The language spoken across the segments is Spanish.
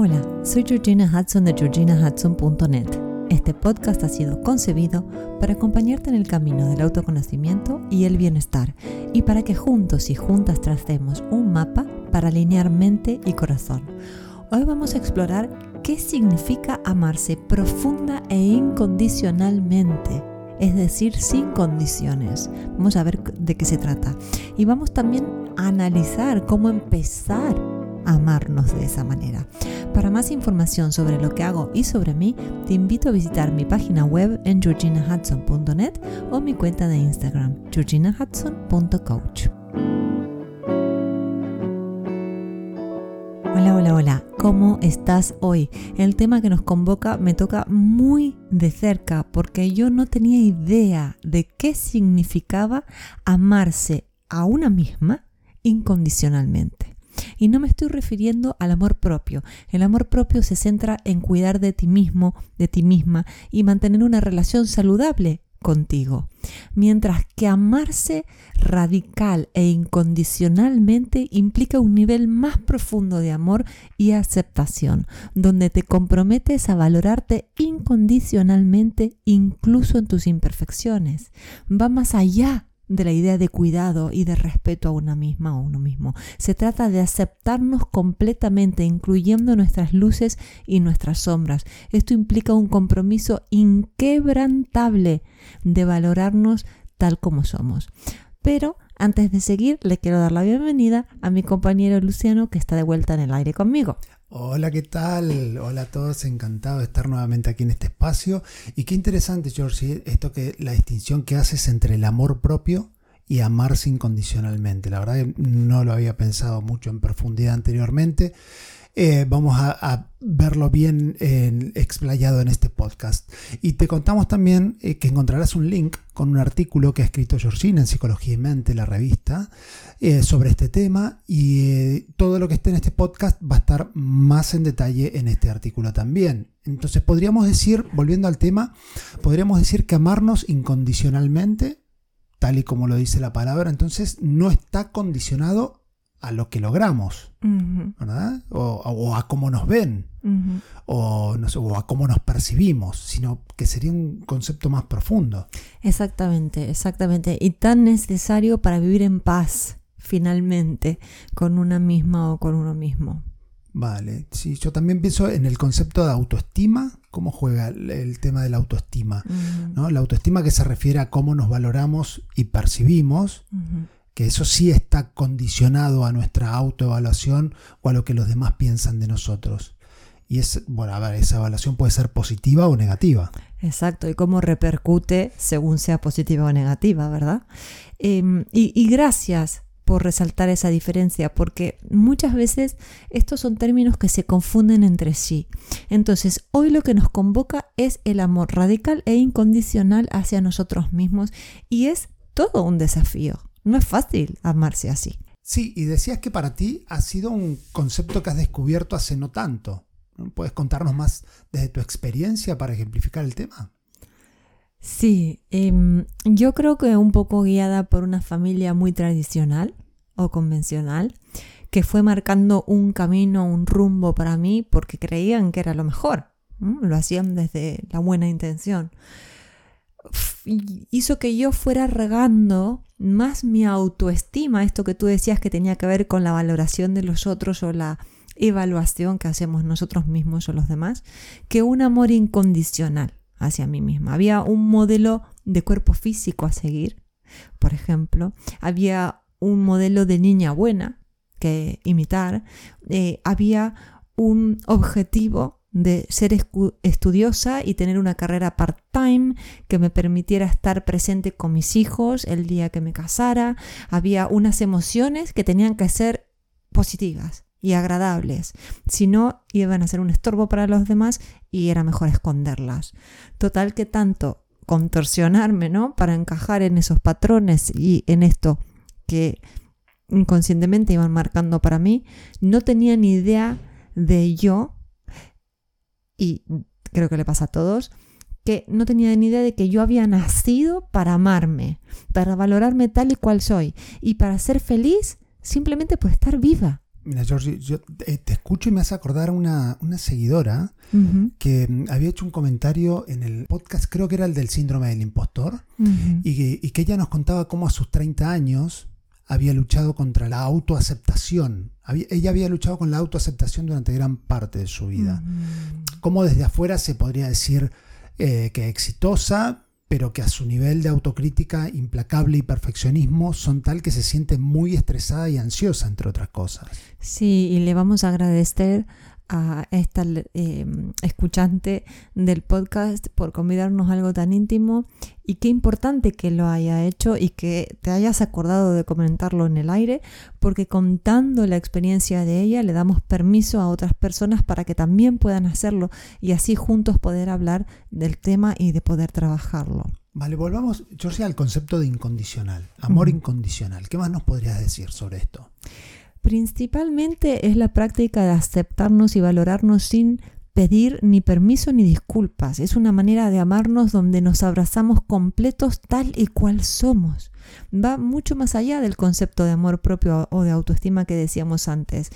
Hola, soy Georgina Hudson de georginahudson.net. Este podcast ha sido concebido para acompañarte en el camino del autoconocimiento y el bienestar y para que juntos y juntas tracemos un mapa para alinear mente y corazón. Hoy vamos a explorar qué significa amarse profunda e incondicionalmente, es decir, sin condiciones. Vamos a ver de qué se trata. Y vamos también a analizar cómo empezar a amarnos de esa manera. Para más información sobre lo que hago y sobre mí, te invito a visitar mi página web en georginahudson.net o mi cuenta de Instagram, georginahudson.coach. Hola, hola, hola, ¿cómo estás hoy? El tema que nos convoca me toca muy de cerca porque yo no tenía idea de qué significaba amarse a una misma incondicionalmente. Y no me estoy refiriendo al amor propio. El amor propio se centra en cuidar de ti mismo, de ti misma y mantener una relación saludable contigo. Mientras que amarse radical e incondicionalmente implica un nivel más profundo de amor y aceptación, donde te comprometes a valorarte incondicionalmente incluso en tus imperfecciones. Va más allá de la idea de cuidado y de respeto a una misma o uno mismo. Se trata de aceptarnos completamente, incluyendo nuestras luces y nuestras sombras. Esto implica un compromiso inquebrantable de valorarnos tal como somos. Pero antes de seguir, le quiero dar la bienvenida a mi compañero Luciano que está de vuelta en el aire conmigo. Hola, ¿qué tal? Hola a todos, encantado de estar nuevamente aquí en este espacio. Y qué interesante, George, esto que la distinción que haces entre el amor propio y amarse incondicionalmente. La verdad que no lo había pensado mucho en profundidad anteriormente. Eh, vamos a, verlo bien explayado en este podcast. Y te contamos también eh, que encontrarás un link con un artículo que ha escrito Georgina en Psicología y Mente, la revista, eh, sobre este tema. Y todo lo que esté en este podcast va a estar más en detalle en este artículo también. Entonces podríamos decir, volviendo al tema, podríamos decir que amarnos incondicionalmente, tal y como lo dice la palabra, entonces no está condicionado a lo que logramos, ¿verdad? O, a cómo nos ven, o, a cómo nos percibimos, sino que sería un concepto más profundo. Exactamente, exactamente. Y tan necesario para vivir en paz, finalmente, con una misma o con uno mismo. Vale, sí, yo también pienso en el concepto de autoestima, cómo juega el, tema de la autoestima, ¿no? La autoestima que se refiere a cómo nos valoramos y percibimos que eso sí está condicionado a nuestra autoevaluación o a lo que los demás piensan de nosotros. Y es, bueno, a ver, esa evaluación puede ser positiva o negativa. Exacto, y cómo repercute según sea positiva o negativa, ¿verdad? Em, y, y gracias por resaltar esa diferencia, porque muchas veces estos son términos que se confunden entre sí. Entonces, hoy lo que nos convoca es el amor radical e incondicional hacia nosotros mismos y es todo un desafío. No es fácil amarse así. Sí, y decías que para ti ha sido un concepto que has descubierto hace no tanto. ¿Puedes contarnos más desde tu experiencia para ejemplificar el tema? Sí, em, yo creo que un poco guiada por una familia muy tradicional o convencional, que fue marcando un camino, un rumbo para mí porque creían que era lo mejor. Lo hacían desde la buena intención hizo que yo fuera regando más mi autoestima, esto que tú decías que tenía que ver con la valoración de los otros o la evaluación que hacemos nosotros mismos o los demás, que un amor incondicional hacia mí misma. Había un modelo de cuerpo físico a seguir, por ejemplo, había un modelo de niña buena que imitar, eh, había un objetivo de ser estudiosa y tener una carrera part-time que me permitiera estar presente con mis hijos el día que me casara. Había unas emociones que tenían que ser positivas y agradables. Si no, iban a ser un estorbo para los demás y era mejor esconderlas. Total que tanto contorsionarme, ¿no? Para encajar en esos patrones y en esto que inconscientemente iban marcando para mí, no tenía ni idea de yo y creo que le pasa a todos, que no tenía ni idea de que yo había nacido para amarme, para valorarme tal y cual soy y para ser feliz simplemente por estar viva. Mira, Georgie, yo te escucho y me hace acordar una, una seguidora que mm, había hecho un comentario en el podcast, creo que era el del síndrome del impostor, y que, y que ella nos contaba cómo a sus 30 años había luchado contra la autoaceptación. Había- ella había luchado con la autoaceptación durante gran parte de su vida. Mm. Cómo desde afuera se podría decir eh, que exitosa, pero que a su nivel de autocrítica implacable y perfeccionismo son tal que se siente muy estresada y ansiosa, entre otras cosas. Sí, y le vamos a agradecer a esta eh, escuchante del podcast por convidarnos a algo tan íntimo y qué importante que lo haya hecho y que te hayas acordado de comentarlo en el aire, porque contando la experiencia de ella le damos permiso a otras personas para que también puedan hacerlo y así juntos poder hablar del tema y de poder trabajarlo. Vale, volvamos, Georgia, al concepto de incondicional, amor incondicional. ¿Qué más nos podrías decir sobre esto? Principalmente es la práctica de aceptarnos y valorarnos sin pedir ni permiso ni disculpas. Es una manera de amarnos donde nos abrazamos completos tal y cual somos. Va mucho más allá del concepto de amor propio o de autoestima que decíamos antes,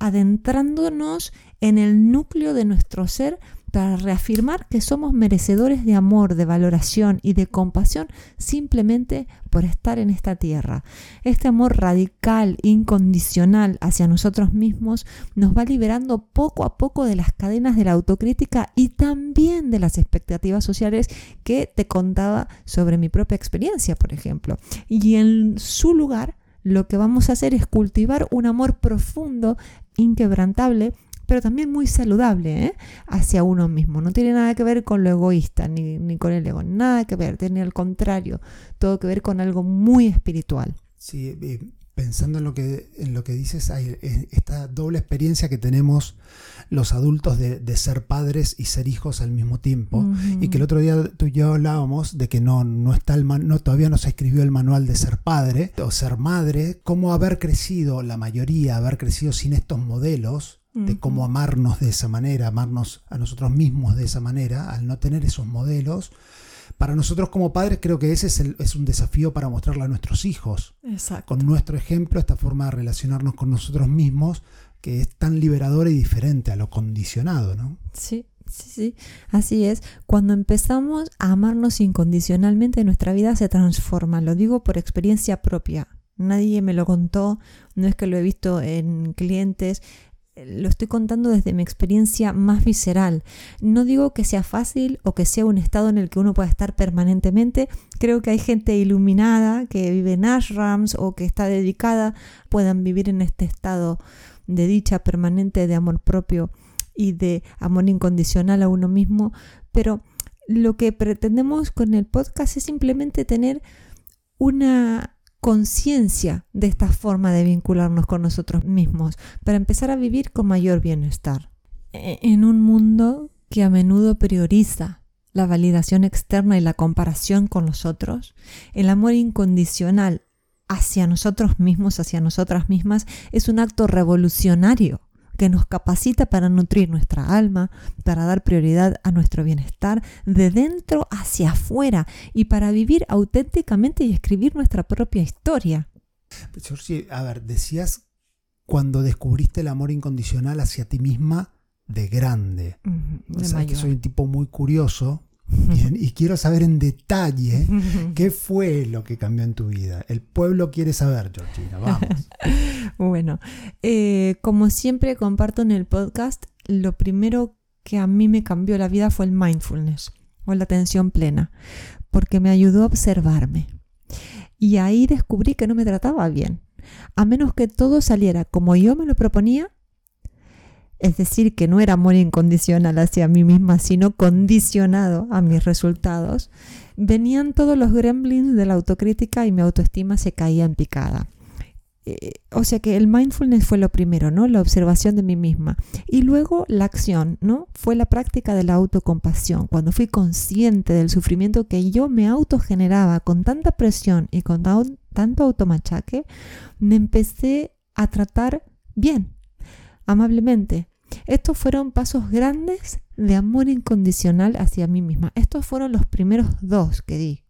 adentrándonos en el núcleo de nuestro ser para reafirmar que somos merecedores de amor, de valoración y de compasión simplemente por estar en esta tierra. Este amor radical, incondicional hacia nosotros mismos nos va liberando poco a poco de las cadenas de la autocrítica y también de las expectativas sociales que te contaba sobre mi propia experiencia, por ejemplo. Y en su lugar, lo que vamos a hacer es cultivar un amor profundo, inquebrantable, pero también muy saludable ¿eh? hacia uno mismo. No tiene nada que ver con lo egoísta ni, ni con el ego, nada que ver, tiene al contrario, todo que ver con algo muy espiritual. Sí, eh, pensando en lo que, en lo que dices, hay eh, esta doble experiencia que tenemos los adultos de, de ser padres y ser hijos al mismo tiempo. Y que el otro día tú y yo hablábamos de que no, no está el man- no, todavía no se escribió el manual de ser padre o ser madre, cómo haber crecido, la mayoría, haber crecido sin estos modelos de cómo amarnos de esa manera, amarnos a nosotros mismos de esa manera, al no tener esos modelos. Para nosotros como padres creo que ese es, el- es un desafío para mostrarle a nuestros hijos Exacto. con nuestro ejemplo, esta forma de relacionarnos con nosotros mismos, que es tan liberadora y diferente a lo condicionado, ¿no? Sí, sí, sí, así es. Cuando empezamos a amarnos incondicionalmente, nuestra vida se transforma. Lo digo por experiencia propia. Nadie me lo contó, no es que lo he visto en clientes, lo estoy contando desde mi experiencia más visceral. No digo que sea fácil o que sea un estado en el que uno pueda estar permanentemente. Creo que hay gente iluminada que vive en ashrams o que está dedicada, puedan vivir en este estado de dicha permanente, de amor propio y de amor incondicional a uno mismo. Pero lo que pretendemos con el podcast es simplemente tener una conciencia de esta forma de vincularnos con nosotros mismos para empezar a vivir con mayor bienestar. E- En un mundo que a menudo prioriza la validación externa y la comparación con los otros, el amor incondicional hacia nosotros mismos, hacia nosotras mismas, es un acto revolucionario que nos capacita para nutrir nuestra alma, para dar prioridad a nuestro bienestar de dentro hacia afuera y para vivir auténticamente y escribir nuestra propia historia. Georgie, a ver, decías cuando descubriste el amor incondicional hacia ti misma de grande. De sea, que soy un tipo muy curioso y, y quiero saber en detalle qué fue lo que cambió en tu vida. El pueblo quiere saber, Georgina, vamos. Bueno, eh, como siempre comparto en el podcast, lo primero que a mí me cambió la vida fue el mindfulness o la atención plena, porque me ayudó a observarme. Y ahí descubrí que no me trataba bien. A menos que todo saliera como yo me lo proponía, es decir, que no era amor incondicional hacia mí misma, sino condicionado a mis resultados, venían todos los gremlins de la autocrítica y mi autoestima se caía en picada. Eh, o sea que el mindfulness fue lo primero, ¿no? La observación de mí misma. Y luego la acción, ¿no? Fue la práctica de la autocompasión. Cuando fui consciente del sufrimiento que yo me autogeneraba con tanta presión y con tan- tanto automachaque, me empecé a tratar bien, amablemente. Estos fueron pasos grandes de amor incondicional hacia mí misma. Estos fueron los primeros dos que di.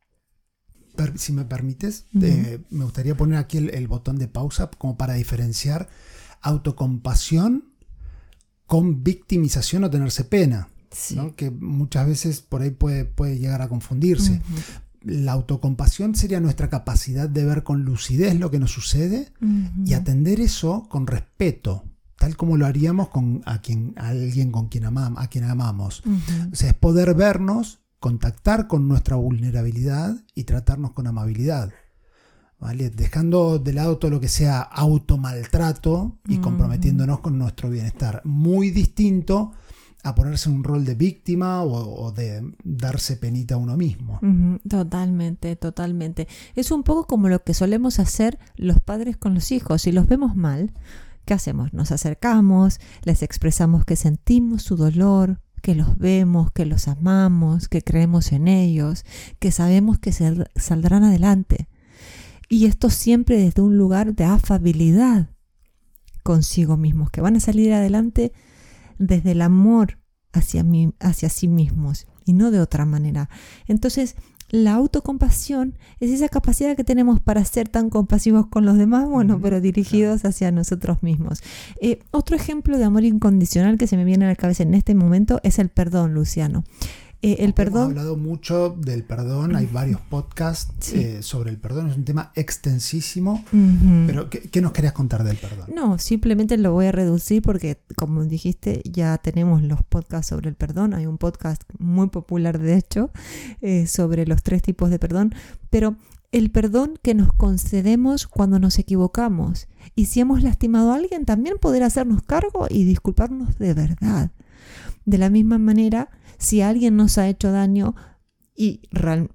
Si me permites, eh, me gustaría poner aquí el, el botón de pausa como para diferenciar autocompasión con victimización o tenerse pena, Sí. ¿no? que muchas veces por ahí puede, puede llegar a confundirse. La autocompasión sería nuestra capacidad de ver con lucidez lo que nos sucede y atender eso con respeto, tal como lo haríamos con a quien, a alguien con quien amamos, a quien amamos. O sea, es poder vernos, contactar con nuestra vulnerabilidad y tratarnos con amabilidad. ¿Vale? Dejando de lado todo lo que sea automaltrato y comprometiéndonos con nuestro bienestar. Muy distinto a ponerse en un rol de víctima o, o de darse penita a uno mismo. Totalmente, totalmente. Es un poco como lo que solemos hacer los padres con los hijos. Si los vemos mal, ¿qué hacemos? Nos acercamos, les expresamos que sentimos su dolor, que los vemos, que los amamos, que creemos en ellos, que sabemos que se- saldrán adelante. Y esto siempre desde un lugar de afabilidad consigo mismos, que van a salir adelante desde el amor hacia, mí, hacia sí mismos y no de otra manera. Entonces, la autocompasión es esa capacidad que tenemos para ser tan compasivos con los demás, bueno, pero dirigidos hacia nosotros mismos. Eh, otro ejemplo de amor incondicional que se me viene a la cabeza en este momento es el perdón, Luciano. Eh, el Hemos perdón, hablado mucho del perdón, hay varios podcasts Sí. eh, sobre el perdón, es un tema extensísimo, pero ¿qué, qué nos querías contar del perdón? No, simplemente lo voy a reducir porque, como dijiste, ya tenemos los podcasts sobre el perdón. Hay un podcast muy popular, de hecho, eh, sobre los tres tipos de perdón. Pero el perdón que nos concedemos cuando nos equivocamos. Y si hemos lastimado a alguien, también poder hacernos cargo y disculparnos de verdad. De la misma manera, si alguien nos ha hecho daño y,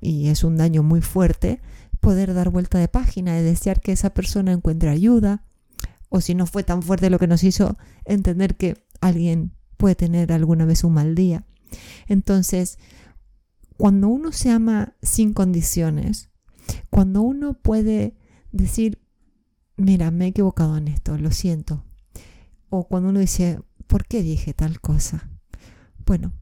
es un daño muy fuerte, poder dar vuelta de página y desear que esa persona encuentre ayuda, o si no fue tan fuerte lo que nos hizo, entender que alguien puede tener alguna vez un mal día. Entonces, cuando uno se ama sin condiciones, cuando uno puede decir, mira, me he equivocado en esto, lo siento, o cuando uno dice, ¿por qué dije tal cosa? Bueno,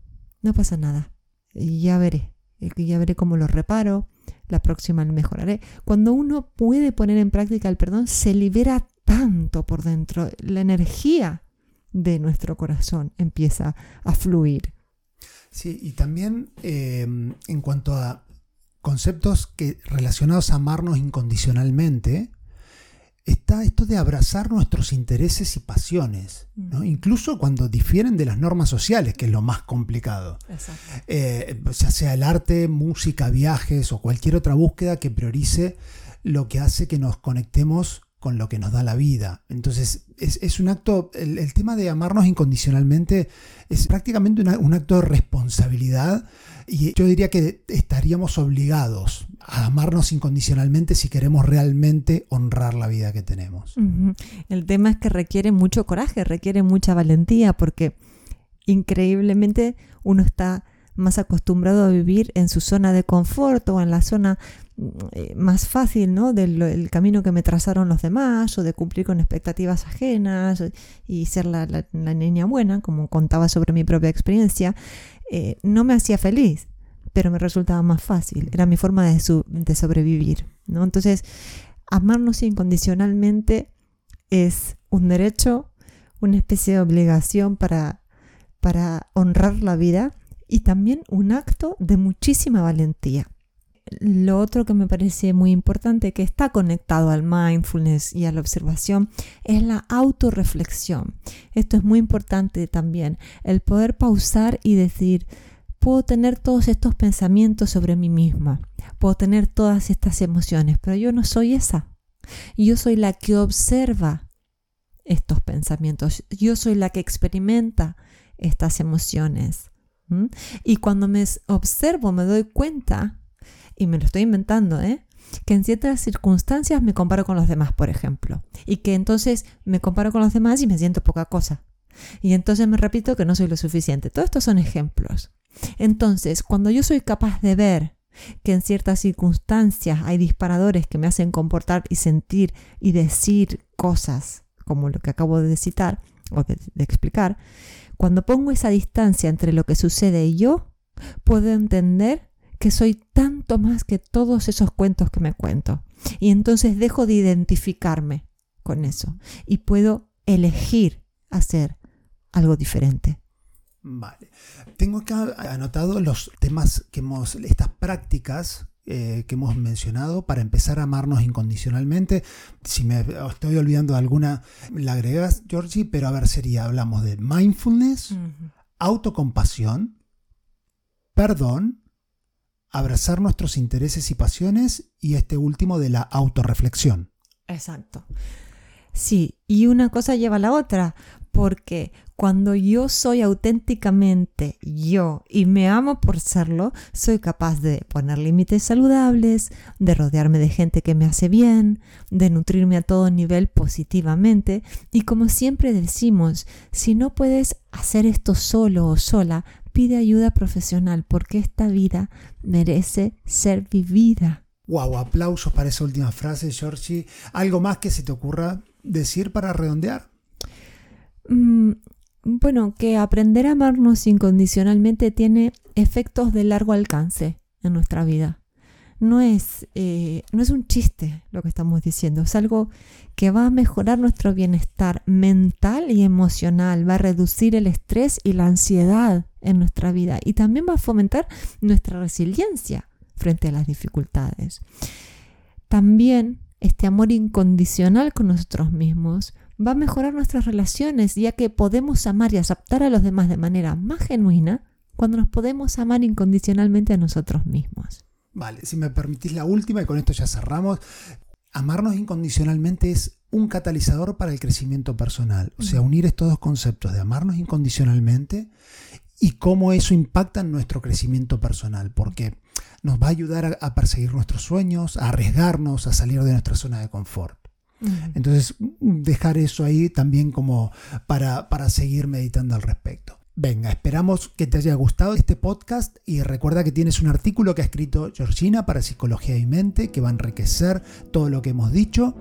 no pasa nada, ya veré, ya veré cómo lo reparo, la próxima lo mejoraré. Cuando uno puede poner en práctica el perdón, se libera tanto por dentro, la energía de nuestro corazón empieza a fluir. Sí, y también eh, en cuanto a conceptos que relacionados a amarnos incondicionalmente, está esto de abrazar nuestros intereses y pasiones, ¿no? Mm. incluso cuando difieren de las normas sociales, que es lo más complicado. Eh, ya sea el arte, música, viajes o cualquier otra búsqueda que priorice lo que hace que nos conectemos con lo que nos da la vida. Entonces, es, es un acto, el, el tema de amarnos incondicionalmente es prácticamente un acto de responsabilidad y yo diría que estaríamos obligados a amarnos incondicionalmente si queremos realmente honrar la vida que tenemos. El tema es que requiere mucho coraje, requiere mucha valentía, porque increíblemente uno está más acostumbrado a vivir en su zona de confort o en la zona mm, eh, más fácil, ¿no? Del el camino que me trazaron los demás o de cumplir con expectativas ajenas y ser la, la- niña buena, como contaba sobre mi propia experiencia, eh, no me hacía feliz, pero me resultaba más fácil, era mi forma de, sobrevivir, ¿no? Entonces, amarnos incondicionalmente es un derecho, una especie de obligación para honrar la vida y también un acto de muchísima valentía. Lo otro que me parece muy importante, que está conectado al mindfulness y a la observación, es la autorreflexión. Esto es muy importante también, el poder pausar y decir, puedo tener todos estos pensamientos sobre mí misma, puedo tener todas estas emociones, pero yo no soy esa. Yo soy la que observa estos pensamientos. Yo soy la que experimenta estas emociones. Y cuando me observo me doy cuenta, y me lo estoy inventando, ¿eh? que en ciertas circunstancias me comparo con los demás, por ejemplo. Y que entonces me comparo con los demás y me siento poca cosa. Y entonces me repito que no soy lo suficiente. Todos estos son ejemplos. Entonces, cuando yo soy capaz de ver que en ciertas circunstancias hay disparadores que me hacen comportar y sentir y decir cosas como lo que acabo de citar de explicar, cuando pongo esa distancia entre lo que sucede y yo, puedo entender que soy tanto más que todos esos cuentos que me cuento. Y entonces dejo de identificarme con eso y puedo elegir hacer algo diferente. Vale. Tengo acá anotado los temas que hemos, estas prácticas eh, que hemos mencionado para empezar a amarnos incondicionalmente. Si me estoy olvidando de alguna, la agregas, Georgie, pero a ver, sería, hablamos de mindfulness, autocompasión, perdón, abrazar nuestros intereses y pasiones y este último de la autorreflexión. Exacto. Sí, y una cosa lleva a la otra, porque cuando yo soy auténticamente yo y me amo por serlo, soy capaz de poner límites saludables, de rodearme de gente que me hace bien, de nutrirme a todo nivel positivamente y como siempre decimos, si no puedes hacer esto solo o sola, pide ayuda profesional porque esta vida merece ser vivida. Wow, aplausos para esa última frase, Georgie. ¿Algo más que se te ocurra decir para redondear? Mm, bueno, que aprender a amarnos incondicionalmente tiene efectos de largo alcance en nuestra vida. No es, eh, no es un chiste lo que estamos diciendo, es algo que va a mejorar nuestro bienestar mental y emocional, va a reducir el estrés y la ansiedad en nuestra vida y también va a fomentar nuestra resiliencia frente a las dificultades. También este amor incondicional con nosotros mismos va a mejorar nuestras relaciones, ya que podemos amar y aceptar a los demás de manera más genuina cuando nos podemos amar incondicionalmente a nosotros mismos. Vale, si me permitís la última y con esto ya cerramos. Amarnos incondicionalmente es un catalizador para el crecimiento personal. O sea, unir estos dos conceptos de amarnos incondicionalmente y cómo eso impacta en nuestro crecimiento personal, porque nos va a ayudar a, perseguir nuestros sueños, a arriesgarnos, a salir de nuestra zona de confort. Entonces, dejar eso ahí también como para, para seguir meditando al respecto. Venga, esperamos que te haya gustado este podcast y recuerda que tienes un artículo que ha escrito Georgina para Psicología y Mente que va a enriquecer todo lo que hemos dicho.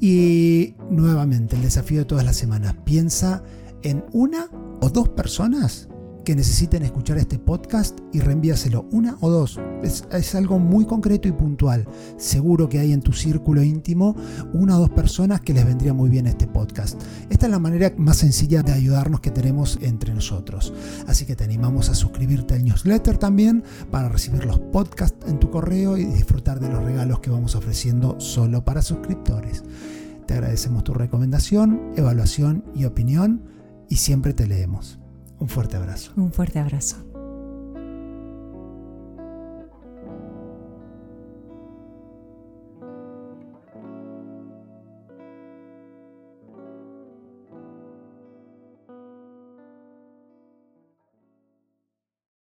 Y nuevamente, el desafío de todas las semanas, piensa en una o dos personas que necesiten escuchar este podcast y reenvíaselo una o dos. Es, algo muy concreto y puntual. Seguro que hay en tu círculo íntimo una o dos personas que les vendría muy bien este podcast. Esta es la manera más sencilla de ayudarnos que tenemos entre nosotros. Así que te animamos a suscribirte al newsletter también para recibir los podcasts en tu correo y disfrutar de los regalos que vamos ofreciendo solo para suscriptores. Te agradecemos tu recomendación, evaluación y opinión y siempre te leemos. Un fuerte abrazo. Un fuerte abrazo.